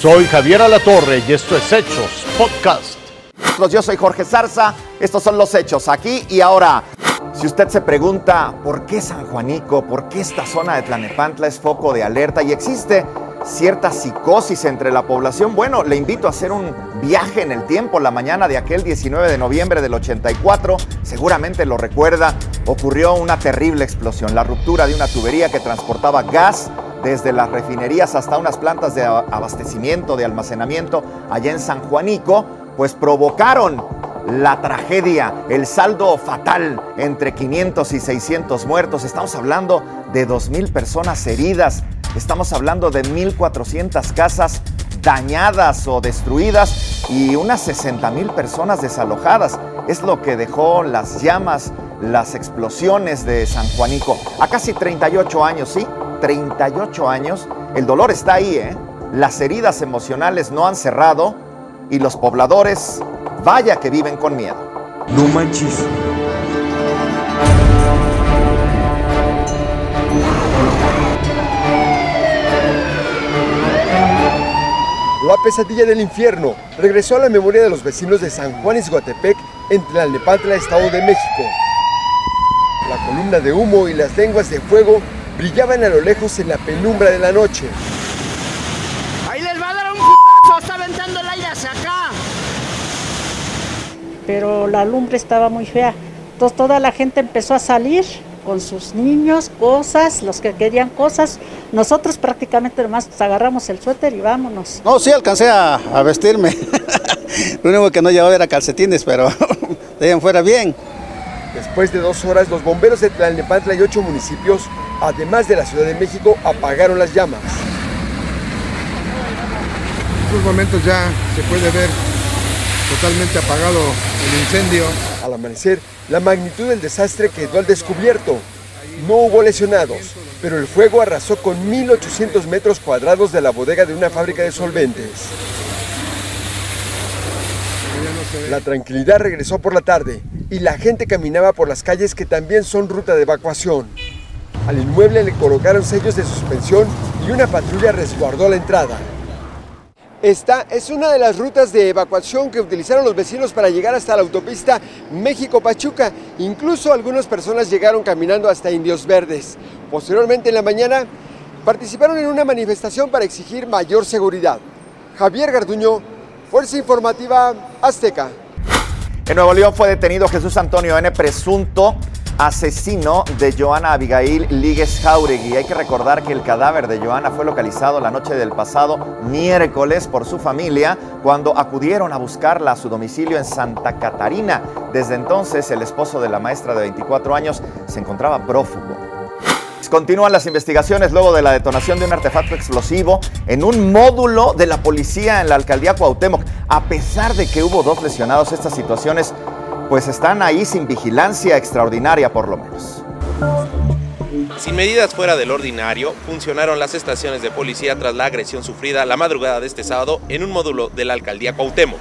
Soy Javier Alatorre y esto es Hechos Podcast. Yo soy Jorge Zarza, estos son los hechos aquí y ahora. Si usted se pregunta por qué San Juanico, por qué esta zona de Tlanepantla es foco de alerta y existe cierta psicosis entre la población, bueno, le invito a hacer un viaje en el tiempo. La mañana de aquel 19 de noviembre del 84, seguramente lo recuerda, ocurrió una terrible explosión, la ruptura de una tubería que transportaba gas desde las refinerías hasta unas plantas de abastecimiento, de almacenamiento allá en San Juanico, pues provocaron la tragedia, el saldo fatal entre 500 y 600 muertos. Estamos hablando de 2.000 personas heridas, estamos hablando de 1.400 casas dañadas o destruidas y unas 60.000 personas desalojadas. Es lo que dejó las llamas, las explosiones de San Juanico. A casi 38 años, ¿sí? 38 años, el dolor está ahí, ¿eh? Las heridas emocionales no han cerrado y los pobladores, vaya que viven con miedo. No manches. La pesadilla del infierno regresó a la memoria de los vecinos de San Juan Izguatepec en Tlalnepantla, Estado de México. La columna de humo y las lenguas de fuego brillaban a lo lejos en la penumbra de la noche. ¡Ahí les va a dar un putazo! ¡Está aventando el aire hacia acá! Pero la lumbre estaba muy fea. Entonces toda la gente empezó a salir con sus niños, cosas, los que querían cosas. Nosotros prácticamente nomás agarramos el suéter y vámonos. No, sí alcancé a, vestirme. Lo único que no llevaba era calcetines, pero de ahí en fuera bien. Después de dos horas, los bomberos de Tlalnepantla y ocho municipios, además de la Ciudad de México, apagaron las llamas. En estos momentos ya se puede ver totalmente apagado el incendio. Al amanecer, la magnitud del desastre quedó al descubierto. No hubo lesionados, pero el fuego arrasó con 1.800 metros cuadrados de la bodega de una fábrica de solventes. La tranquilidad regresó por la tarde y la gente caminaba por las calles que también son ruta de evacuación. Al inmueble le colocaron sellos de suspensión y una patrulla resguardó la entrada. Esta es una de las rutas de evacuación que utilizaron los vecinos para llegar hasta la autopista México-Pachuca. Incluso algunas personas llegaron caminando hasta Indios Verdes. Posteriormente en la mañana participaron en una manifestación para exigir mayor seguridad. Javier Garduño, Fuerza Informativa Azteca. En Nuevo León fue detenido Jesús Antonio N., presunto asesino de Joana Abigail Líguez Jauregui. Hay que recordar que el cadáver de Joana fue localizado la noche del pasado miércoles por su familia cuando acudieron a buscarla a su domicilio en Santa Catarina. Desde entonces, el esposo de la maestra de 24 años se encontraba prófugo. Continúan las investigaciones luego de la detonación de un artefacto explosivo en un módulo de la policía en la alcaldía Cuauhtémoc. A pesar de que hubo dos lesionados, estas situaciones pues están ahí sin vigilancia extraordinaria por lo menos. Sin medidas fuera del ordinario, funcionaron las estaciones de policía tras la agresión sufrida la madrugada de este sábado en un módulo de la alcaldía Cuauhtémoc.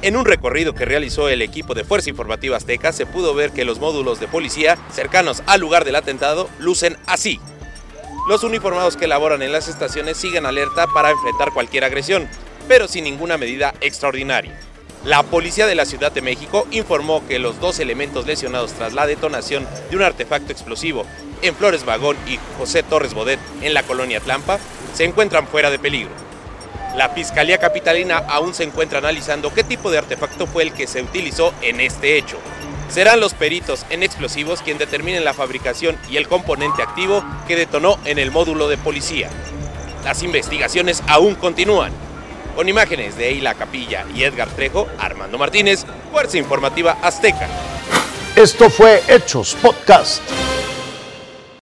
En un recorrido que realizó el equipo de Fuerza Informativa Azteca se pudo ver que los módulos de policía cercanos al lugar del atentado lucen así. Los uniformados que laboran en las estaciones siguen alerta para enfrentar cualquier agresión, pero sin ninguna medida extraordinaria. La policía de la Ciudad de México informó que los dos elementos lesionados tras la detonación de un artefacto explosivo en Flores Vagón y José Torres Bodet en la colonia Tlampa se encuentran fuera de peligro. La Fiscalía Capitalina aún se encuentra analizando qué tipo de artefacto fue el que se utilizó en este hecho. Serán los peritos en explosivos quien determinen la fabricación y el componente activo que detonó en el módulo de policía. Las investigaciones aún continúan. Con imágenes de Eila Capilla y Edgar Trejo, Armando Martínez, Fuerza Informativa Azteca. Esto fue Hechos Podcast.